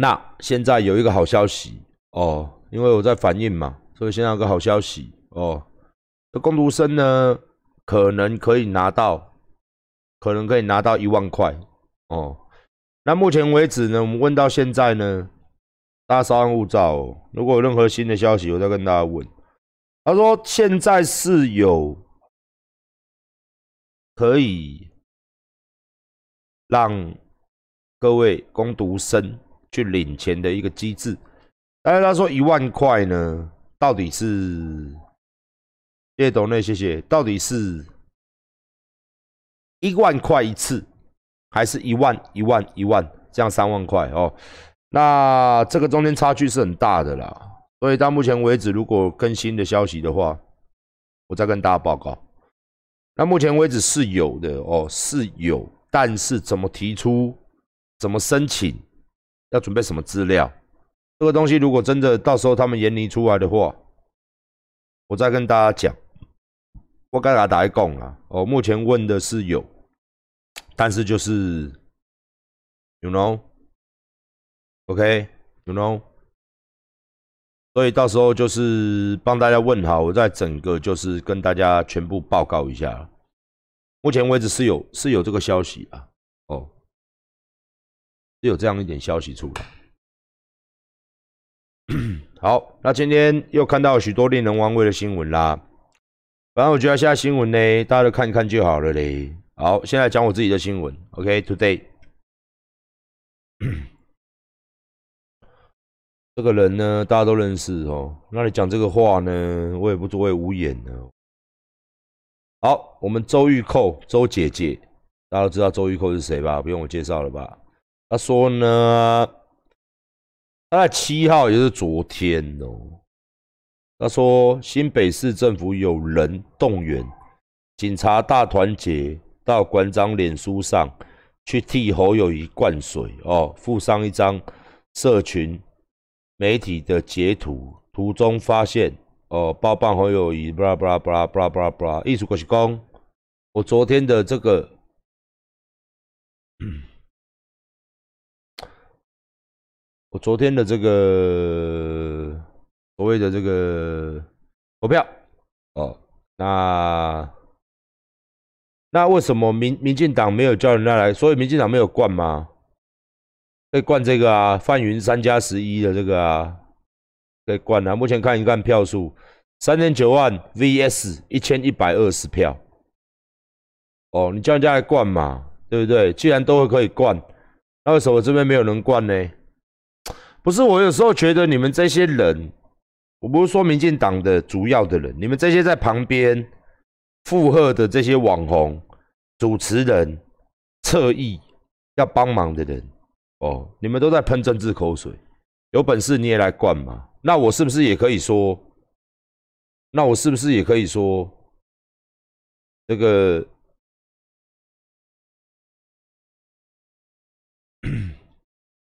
那现在有一个好消息哦，因为我在反映嘛，所以现在有个好消息哦，这工读生呢可能可以拿到，可能可以拿到一万块哦。那目前为止呢，我们问到现在呢，大家稍安勿躁哦。如果有任何新的消息，我再跟大家问。他说现在是有可以让各位攻读生去领钱的一个机制，但是他说一万块呢，到底是叶董那谢谢，到底是一万块一次？还是一万一万一万，这样三万块哦。那这个中间差距是很大的啦。所以到目前为止，如果更新的消息的话，我再跟大家报告。那目前为止是有的哦，是有，但是怎么提出、怎么申请、要准备什么资料，这个东西如果真的到时候他们研拟出来的话，我再跟大家讲。我该给他打一拱啊。哦，目前问的是有。但是就是，you know，OK，you know，所以到时候就是帮大家问好，我在整个就是跟大家全部报告一下。目前为止是有是有这个消息啊，有这样一点消息出来。好，那今天又看到许多令人玩味的新闻啦。反正我觉得现在新闻呢，大家都看一看就好了嘞。好，现在讲我自己的新闻。OK，Today，这个人呢，大家都认识哦。那你讲这个话呢，我也不作为无言呢。好，我们周玉蔻，周姐姐，大家都知道周玉蔻是谁吧？不用我介绍了吧？他说呢，他在七号，也是昨天哦。他说新北市政府有人动员，警察大团结。到馆长脸书上去替侯友谊灌水哦，附上一张社群媒体的截图，图中发现哦，包办侯友谊，布拉布拉布拉布拉布拉布拉，艺术过去讲，我昨天的这个，我昨天的这个所谓的这个投票哦，那。那为什么民民进党没有叫人家来？所以民进党没有灌吗？可以灌这个啊，范云三加十一的这个啊，可以灌啊。目前看一看票数，三点九万 VS 一千一百二十票。哦，你叫人家来灌嘛，对不对？既然都会可以灌，那为什么这边没有人灌呢？不是，我有时候觉得你们这些人，我不是说民进党的主要的人，你们这些在旁边。附和的这些网红、主持人、侧翼要帮忙的人，哦，你们都在喷政治口水，有本事你也来灌嘛？那我是不是也可以说？那我是不是也可以说？这个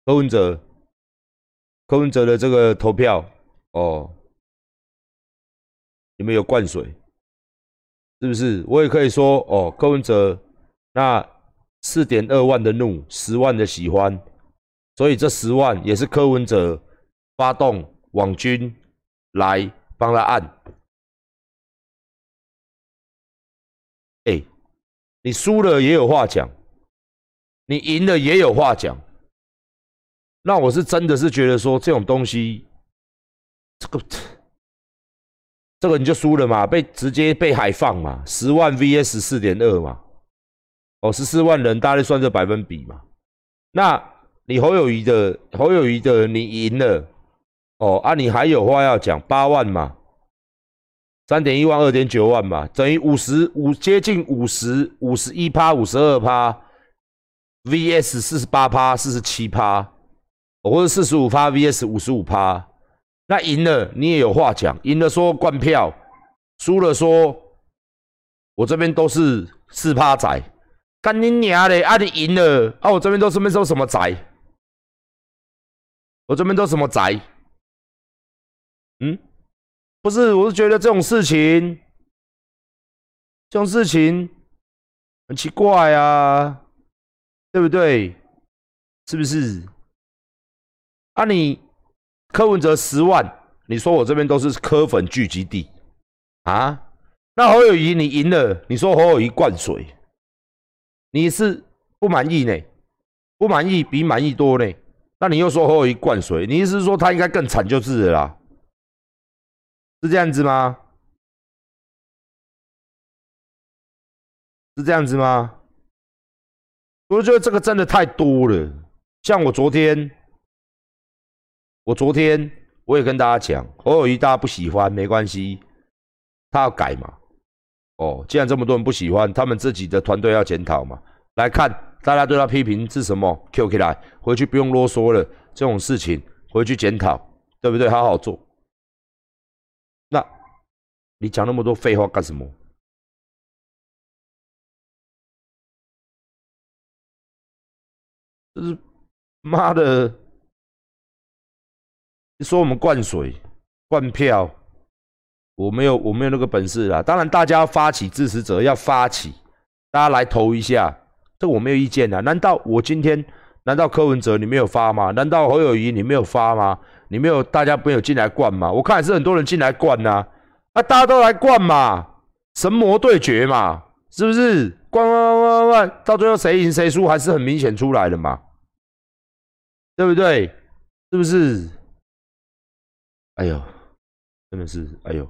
柯文哲，柯文哲的这个投票，哦，你们有灌水？是不是？我也可以说哦，柯文哲那四点二万的怒，十万的喜欢，所以这十万也是柯文哲发动网军来帮他按。哎，你输了也有话讲，你赢了也有话讲。那我是真的是觉得说这种东西，这个。这个你就输了嘛，被直接被海放嘛，十万 VS 四点二嘛，哦，十四万人，大概算这百分比嘛。那你侯友谊的侯友谊的你赢了，哦啊，你还有话要讲，八万嘛，三点一万，二点九万嘛，等于五十五接近五十五十一趴，五十二趴，VS 四十八趴，四十七趴，或者四十五趴 VS 五十五趴。那赢了，你也有话讲。赢了说灌票，输了说，我这边都是四趴仔，干你娘嘞！啊，你赢了，啊，我这边都是没说什么仔，我这边都什么仔？嗯，不是，我是觉得这种事情，这种事情很奇怪啊，对不对？是不是？啊，你柯文哲十万，你说我这边都是柯粉聚集地啊？那侯友谊你赢了，你说侯友谊灌水，你是不满意呢？不满意比满意多呢？那你又说侯友谊灌水，你意思是说他应该更惨就是啦？是这样子吗？是这样子吗？我觉得这个真的太多了。像我昨天，我昨天我也跟大家讲，侯友谊大家不喜欢没关系，他要改嘛。哦，既然这么多人不喜欢，他们自己的团队要检讨嘛。来看大家对他批评是什么，Q 起来，回去不用啰嗦了。这种事情回去检讨，对不对？好好做。那你讲那么多废话干什么？就是妈的，说我们灌水、灌票，我没有，我没有那个本事啊。当然，大家要发起支持者要发起，大家来投一下，这我没有意见啊。难道我今天，难道柯文哲你没有发吗？难道侯友谊你没有发吗？你没有，大家没有进来灌吗？我看也是很多人进来灌呐，啊，大家都来灌嘛，神魔对决嘛，是不是？灌灌灌灌灌，到最后谁赢谁输还是很明显出来的嘛。对不对？是不是？哎呦，真的是哎呦，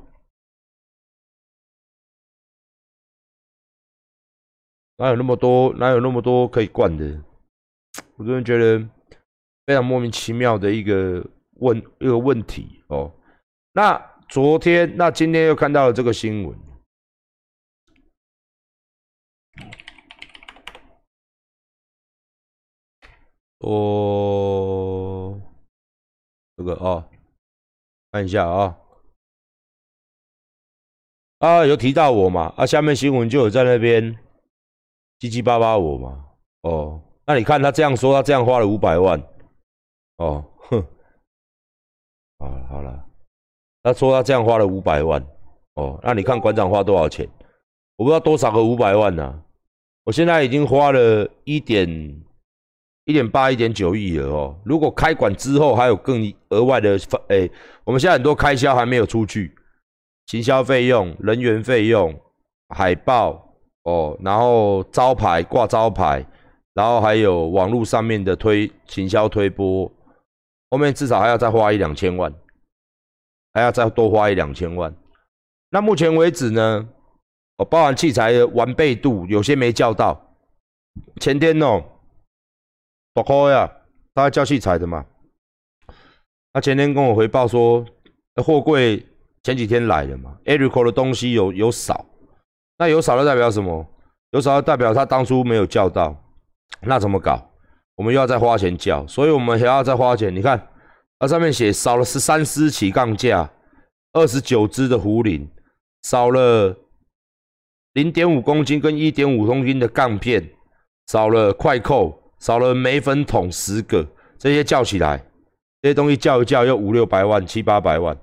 哪有那么多？哪有那么多可以灌的？我真的觉得非常莫名其妙的一个问一个问题哦。那昨天，那今天又看到了这个新闻。哦，这个啊，看一下啊，啊有提到我嘛？啊，下面新闻就有在那边七七八八我嘛？哦，那你看他这样说，他这样花了五百万，哦，哼，啊，好了，他说他这样花了五百万，哦，那你看馆长花多少钱？我不知道多少个五百万呢？我现在已经花了一点。一点八、一点九亿了哦。如果开馆之后还有更额外的发，哎，我们现在很多开销还没有出去，行销费用、人员费用、海报哦，然后招牌挂招牌，然后还有网络上面的推行销推播，后面至少还要再花一两千万，还要再多花一两千万。那目前为止呢，哦，包含器材的完备度，有些没叫到。前天哦。大哥呀，他叫器材的嘛。他前天跟我回报说，货柜前几天来了嘛，Erico 的东西有有少，那有少的代表什么？有少的代表他当初没有叫到，那怎么搞？我们又要再花钱叫，所以我们还要再花钱。你看，它上面写少了十三丝起杠架，二十九支的壶铃，少了零点五公斤跟一点五公斤的杠片，少了快扣。少了煤粉桶十个，这些叫起来，这些东西叫一叫要五六百万、七八百万。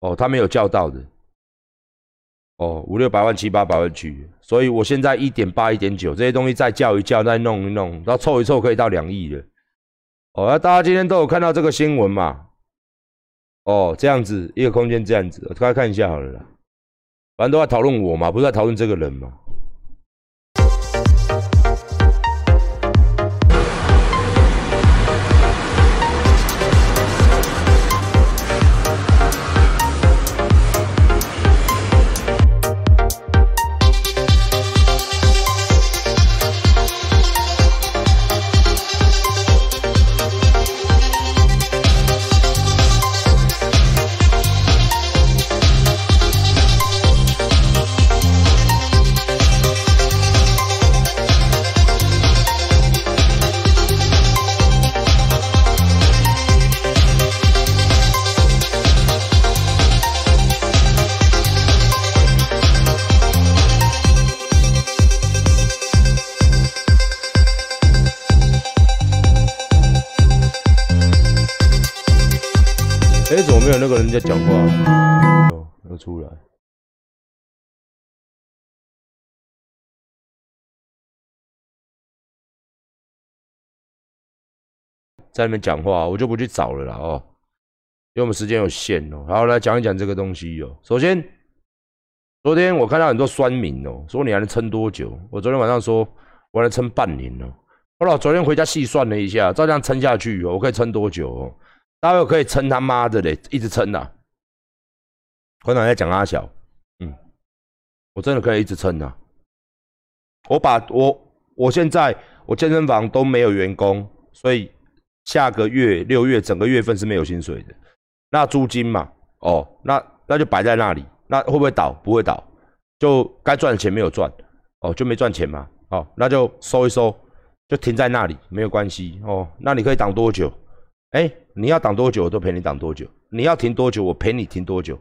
哦，他没有叫到的。哦，五六百万、七八百万去，所以我现在一点八、一点九，这些东西再叫一叫、再弄一弄，然后凑一凑，可以到两亿了。哦，那大家今天都有看到这个新闻嘛？哦，这样子一个空间这样子，大家看一下好了啦。反正都在讨论我嘛，不是在讨论这个人嘛。那个人在讲话哦，要出来。在那边讲话，我就不去找了啦哦，因为我们时间有限哦。好，来讲一讲这个东西哦。首先，昨天我看到很多酸民哦，说你还能撑多久？我昨天晚上说我能撑半年哦。后来昨天回家细算了一下，照这样撑下去，我可以撑多久？哦？大概可以撑他妈的嘞，一直撑呐！馆长在讲阿小，嗯，我真的可以一直撑呐。我把我我现在我健身房都没有员工，所以下个月六月整个月份是没有薪水的。那租金嘛，哦，那那就摆在那里，那会不会倒？不会倒，就该赚的钱没有赚，哦，就没赚钱嘛，哦，那就收一收，就停在那里，没有关系，哦，那你可以挡多久？哎，你要挡多久，我都陪你挡多久；你要停多久，我陪你停多久。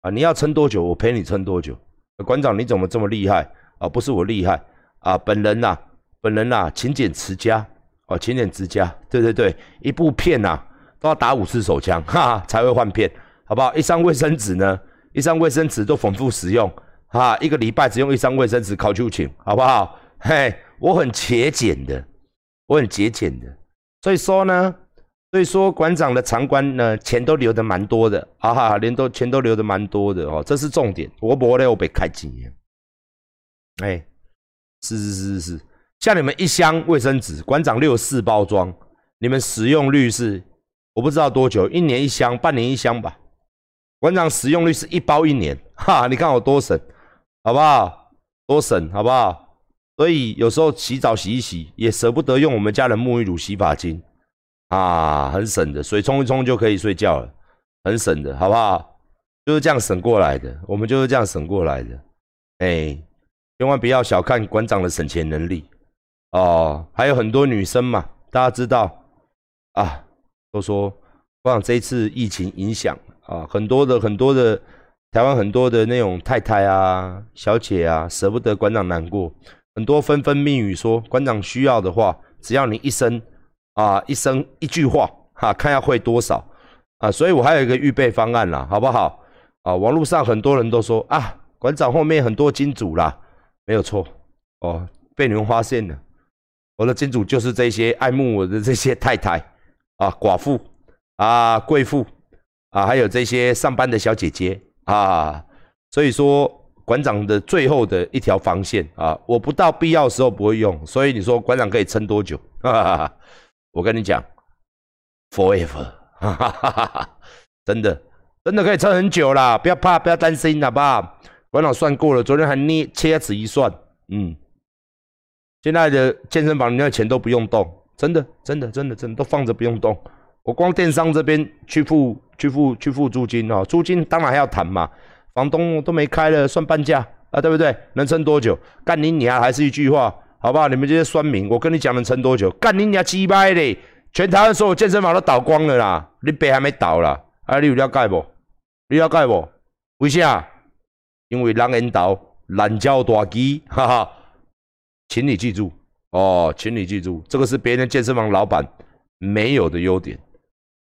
啊，你要撑多久，我陪你撑多久。馆长，你怎么这么厉害啊？不是我厉害啊，本人呐，本人呐，勤俭持家哦，勤俭持家。对对对，一部片呐都要打五次手枪，哈哈，才会换片，好不好？一张卫生纸呢，一张卫生纸都反复使用，哈，一个礼拜只用一张卫生纸考就请，好不好？嘿，我很节俭的，我很节俭的，所以说呢。所以说，馆长的长官呢，钱都留的蛮多的，哈哈，连都钱都留的蛮多的哦，这是重点。我不咧，我被开几年，哎，是是是是是，像你们一箱卫生纸，馆长六四包装，你们使用率是我不知道多久，一年一箱，半年一箱吧。馆长使用率是一包一年，哈，你看我多省，好不好？多省，好不好？所以有时候洗澡洗一洗，也舍不得用我们家的沐浴乳、洗发精。啊，很省的，水冲一冲就可以睡觉了，很省的，好不好？就是这样省过来的，我们就是这样省过来的。哎，千万不要小看馆长的省钱能力哦。还有很多女生嘛，大家知道啊，都说馆长这一次疫情影响啊，很多的很多的台湾很多的那种太太啊、小姐啊，舍不得馆长难过，很多纷纷密语说，馆长需要的话，只要你一声。啊，一生一句话，哈，看要会多少啊？所以我还有一个预备方案啦，好不好？啊，网络上很多人都说啊，馆长后面很多金主啦，没有错哦，被你们发现了，我的金主就是这些爱慕我的这些太太啊，寡妇啊，贵妇啊，还有这些上班的小姐姐啊，所以说馆长的最后的一条防线啊，我不到必要时候不会用，所以你说馆长可以撑多久？哈哈哈。我跟你讲，forever，真的，真的可以撑很久啦，不要怕，不要担心，好不好？管长算过了，昨天还捏切指一算，嗯，现在的健身房里面的钱都不用动，真的，真的，真的，真的都放着不用动。我光电商这边去付，去付，去付租金哦，租金当然还要谈嘛，房东都没开了，算半价啊，对不对？能撑多久？干你娘！还是一句话。好不好？你们这些酸民，我跟你讲能撑多久？干你娘鸡巴的！全台湾所有健身房都倒光了啦，你北还没倒啦？啊，你有了解不？你了解不？为啥？因为人倒懒教大鸡，哈哈！请你记住哦，请你记住，这个是别人健身房老板没有的优点，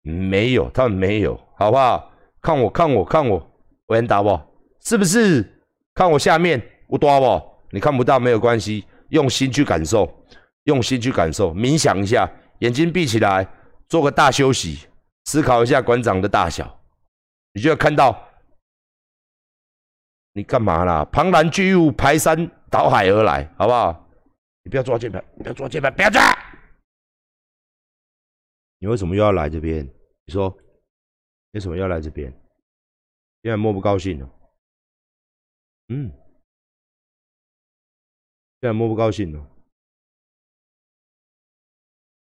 没有，他们没有，好不好？看我，看我，看我，我引导不？是不是？看我下面我多不？你看不到没有关系。用心去感受，用心去感受，冥想一下，眼睛闭起来，做个大休息，思考一下馆长的大小，你就要看到，你干嘛啦？庞然巨物排山倒海而来，好不好？你不要抓键盘，不要抓键盘，不要抓！你为什么又要来这边？你说，为什么要来这边？现在莫不高兴了？嗯。现在摸不高兴了，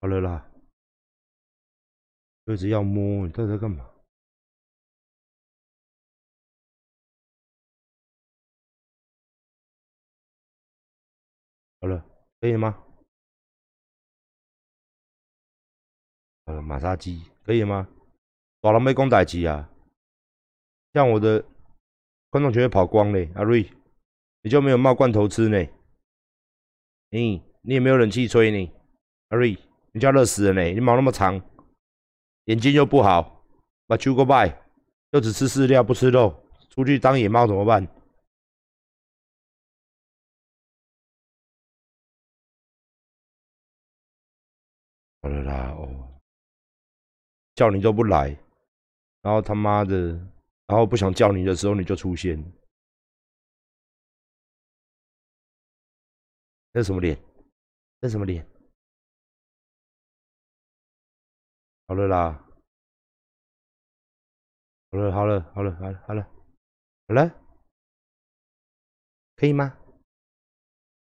好了啦，一直要摸，你到底在干嘛？好了，可以吗？好了，马杀鸡可以吗？老了没公仔鸡啊？像我的观众全会跑光嘞，阿瑞，你就没有冒罐头吃呢？你你也没有冷气吹你，阿瑞，你家热死人呢！你毛那么长，眼睛又不好，把秋过拜，又只吃饲料不吃肉，出去当野猫怎么办？好了啦，哦。叫你都不来，然后他妈的，然后不想叫你的时候你就出现，这什么脸？这什么脸？好了啦，好了，好了，好了，好了，好了，好了，可以吗？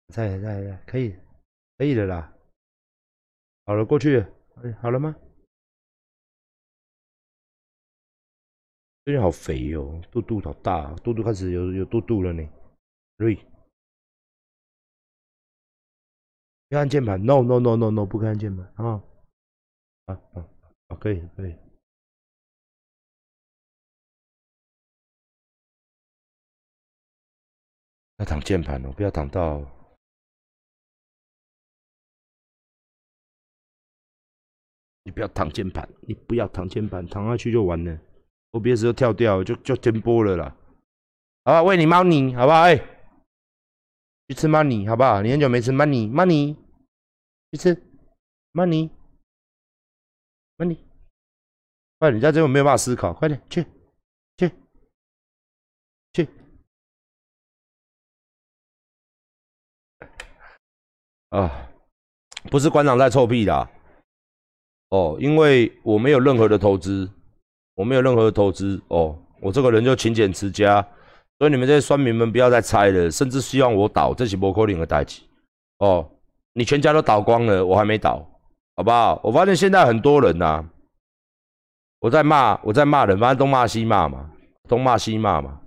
在在在，可以，可以的啦。好了，过去，哎，好了吗？最近好肥哦，肚肚好大，肚肚开始有有肚肚了呢。瑞，不按键盘，no no no no no，不看键盘啊，啊啊。可以可以，要躺键盘哦，不要躺到。你不要躺键盘，你不要躺键盘，躺下去就完了。我别时候跳掉，就就停播了啦。好，喂你猫泥，好不好？哎，去吃猫泥，好不好？你很久没吃猫泥，猫泥，去吃猫泥，猫泥。快，你家这边没有办法思考，快点去，去，去。啊，不是馆长在臭屁啦。哦，因为我没有任何的投资，我没有任何的投资。哦，我这个人就勤俭持家，所以你们这些酸民们不要再猜了，甚至希望我倒，这是不可能的代志。哦，你全家都倒光了，我还没倒，好不好？我发现现在很多人呐。我在骂，我在骂人，反正东骂西骂嘛，东骂西骂嘛。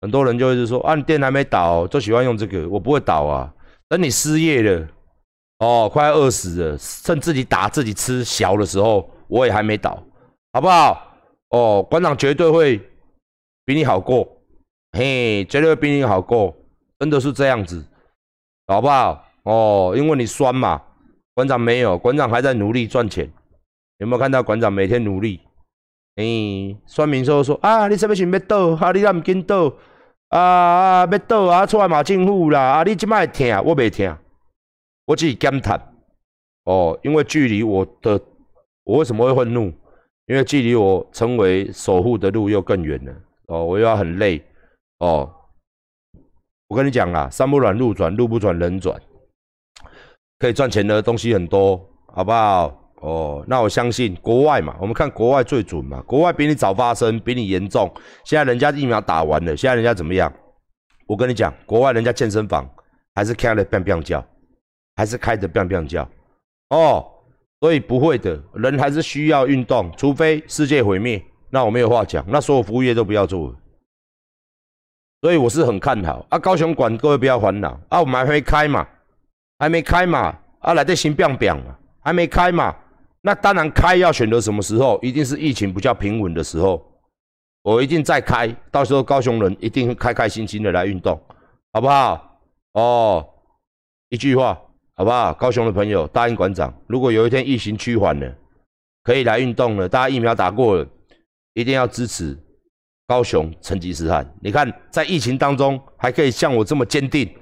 很多人就会是说，啊，你店还没倒，就喜欢用这个。我不会倒啊，等你失业了，哦，快饿死了，趁自己打自己吃小的时候，我也还没倒，好不好？哦，馆长绝对会比你好过，嘿，绝对会比你好过，真的是这样子，好不好？哦，因为你酸嘛，馆长没有，馆长还在努力赚钱。有没有看到馆长每天努力？哎，算命说说啊，你什么时要倒？啊，你怎唔紧倒？啊啊，要倒啊，出来骂政府啦！啊，你即摆听，我未听，我只是感叹。哦，因为距离我的，我为什么会愤怒？因为距离我成为守护的路又更远了。哦，我又要很累。哦，我跟你讲啦，山不转路转，路不转人转，可以赚钱的东西很多，好不好？哦，那我相信国外嘛，我们看国外最准嘛，国外比你早发生，比你严重。现在人家疫苗打完了，现在人家怎么样？我跟你讲，国外人家健身房还是开的 bang bang 叫，还是开着 bang bang 叫。哦，所以不会的，人还是需要运动，除非世界毁灭，那我没有话讲，那所有服务业都不要做了。所以我是很看好啊，高雄馆各位不要烦恼啊，我们还没开嘛，还没开嘛，啊来这新 bang bang 嘛，还没开嘛。那当然开要选择什么时候，一定是疫情比较平稳的时候，我一定再开，到时候高雄人一定开开心心的来运动，好不好？哦，一句话，好不好？高雄的朋友答应馆长，如果有一天疫情趋缓了，可以来运动了，大家疫苗打过了，一定要支持高雄成吉思汗。你看，在疫情当中还可以像我这么坚定，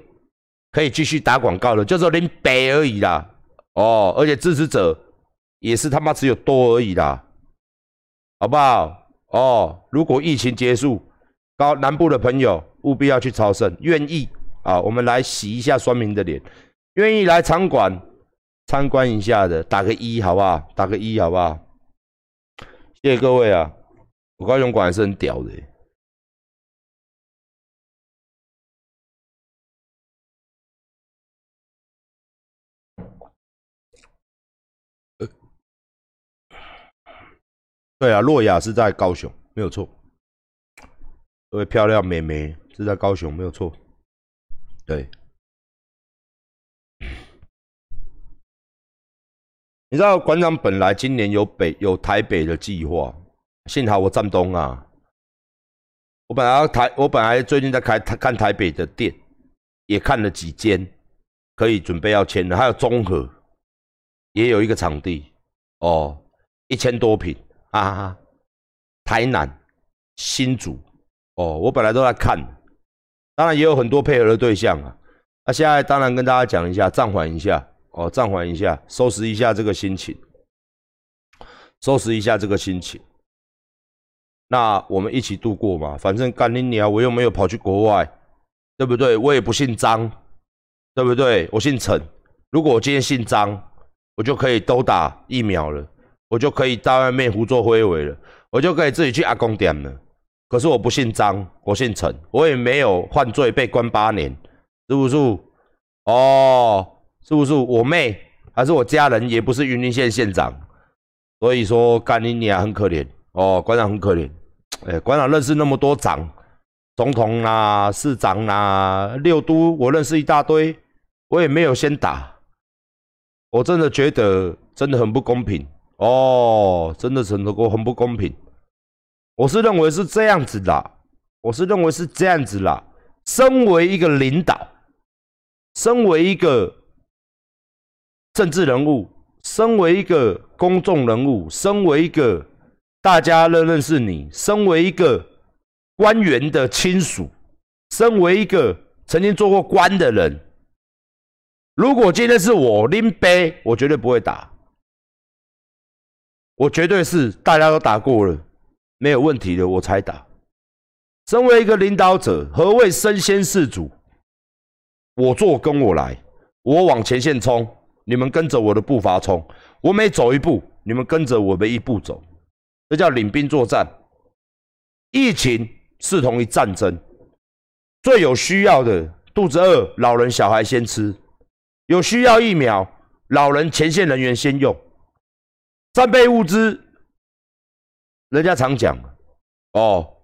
可以继续打广告的，就是林北而已啦。哦，而且支持者。也是他妈只有多而已啦，好不好？哦，如果疫情结束，高南部的朋友务必要去朝圣，愿意啊，我们来洗一下酸民的脸，愿意来场馆参观一下的，打个一好不好？打个一好不好？谢谢各位啊，我高雄馆还是很屌的。对啊，洛雅是在高雄，没有错。这位漂亮妹妹是在高雄，没有错。对，你知道馆长本来今年有北有台北的计划，幸好我站东啊。我本来台，我本来最近在开看台北的店，也看了几间，可以准备要签的，还有中和也有一个场地哦，一千多平。啊哈！台南、新竹，哦，我本来都在看，当然也有很多配合的对象啊。那现在当然跟大家讲一下，暂缓一下，哦，暂缓一下，收拾一下这个心情。收拾一下这个心情。那我们一起度过嘛，反正干你娘，我又没有跑去国外，对不对？我也不姓张，对不对？我姓陈。如果我今天姓张，我就可以都打疫苗了，我就可以在外面胡作非为了，我就可以自己去阿公店了。可是我不姓张，我姓陈，我也没有犯罪被关八年，是不是？哦，是不是？我妹还是我家人，也不是云林县县长，所以说干你娘很可怜哦，馆长很可怜。哎，馆长认识那么多长，总统啦、市长啦、六都，我认识一大堆，我也没有先打。我真的觉得真的很不公平哦，真的很多很不公平。我是认为是这样子的，我是认为是这样子啦。身为一个领导，身为一个政治人物，身为一个公众人物，身为一个大家认认识你，身为一个官员的亲属，身为一个曾经做过官的人，如果今天是我拎杯，我绝对不会打，我绝对是大家都打过了。没有问题的，我才打。身为一个领导者，何谓身先士卒？我做跟我来，我往前线冲，你们跟着我的步伐冲。我每走一步，你们跟着我的一步走，这叫领兵作战。疫情视同于战争，最有需要的，肚子饿，老人小孩先吃；有需要疫苗，老人前线人员先用。战备物资。人家常讲，哦，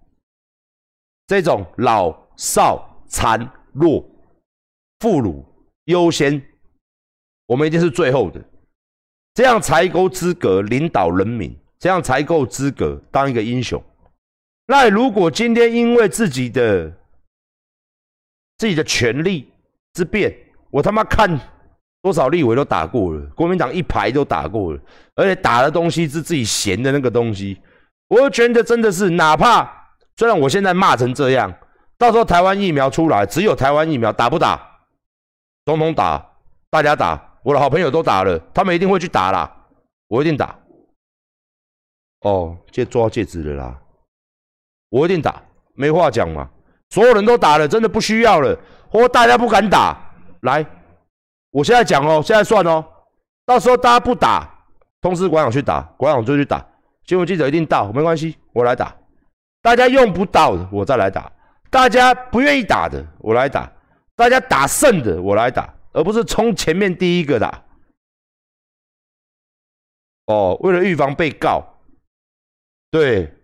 这种老少残弱妇孺优先，我们一定是最后的，这样才够资格领导人民，这样才够资格当一个英雄。那如果今天因为自己的自己的权力之变，我他妈看多少立委都打过了，国民党一排都打过了，而且打的东西是自己嫌的那个东西。我觉得真的是，哪怕虽然我现在骂成这样，到时候台湾疫苗出来，只有台湾疫苗打不打？总统打，大家打，我的好朋友都打了，他们一定会去打啦，我一定打。哦，戒抓戒指了啦，我一定打，没话讲嘛。所有人都打了，真的不需要了，或大家不敢打，来，我现在讲哦，现在算哦，到时候大家不打，通知馆长去打，馆长就去打。新闻记者一定到，没关系，我来打。大家用不到的，我再来打；大家不愿意打的，我来打；大家打胜的，我来打，而不是冲前面第一个打。哦，为了预防被告，对，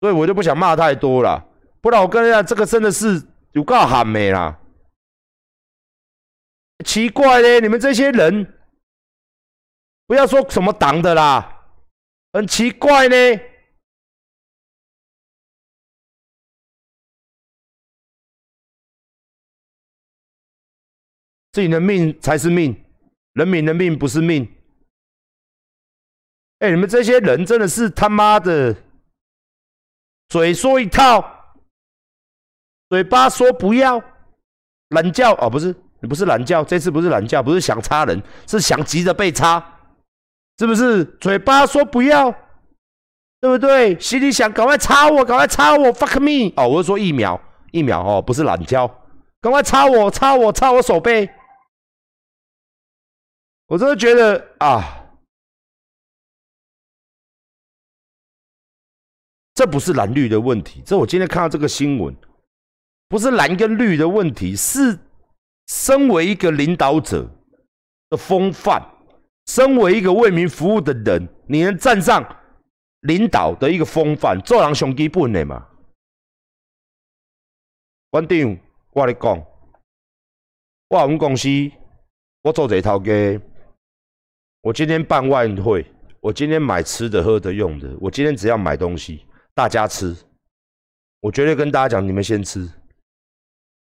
所以我就不想骂太多了，不然我跟人家这个真的是有够喊没啦。奇怪嘞，你们这些人，不要说什么党的啦。很奇怪呢，自己的命才是命，人民的命不是命。哎，你们这些人真的是他妈的，嘴说一套，嘴巴说不要，懒叫哦，不是，你不是懒觉，这次不是懒觉，不是想插人，是想急着被插。是不是嘴巴说不要，对不对？心里想赶快插我，赶快插我，fuck me！哦，我是说疫苗，疫苗哦，不是懒觉，赶快插我，插我，插我手背。我真的觉得啊，这不是蓝绿的问题，这我今天看到这个新闻，不是蓝跟绿的问题，是身为一个领导者的风范。身为一个为民服务的人，你能站上领导的一个风范，做人上基本的嘛？馆长，我跟你讲，我我们公司，我做这套嘅，我今天办外汇，我今天买吃的、喝的、用的，我今天只要买东西，大家吃，我绝对跟大家讲，你们先吃。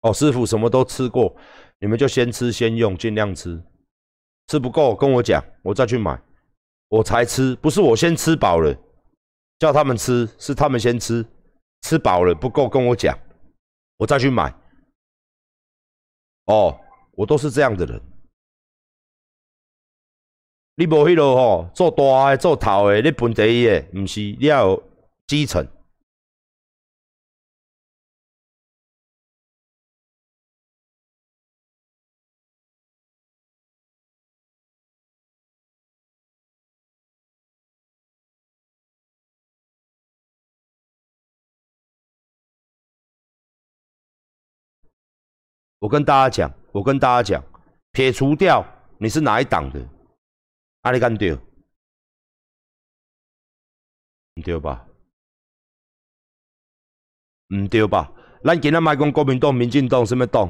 哦，师傅什么都吃过，你们就先吃先用，尽量吃。吃不够跟我讲，我再去买，我才吃，不是我先吃饱了叫他们吃，是他们先吃，吃饱了不够跟我讲，我再去买。哦，我都是这样的人。你无迄落吼，做大诶，做头诶，你分第一诶，毋是，你要有基层。我跟大家讲，我跟大家讲，撇除掉你是哪一党的，阿里干对，唔对吧？唔对吧？咱今仔卖讲国民党、民进党什么党？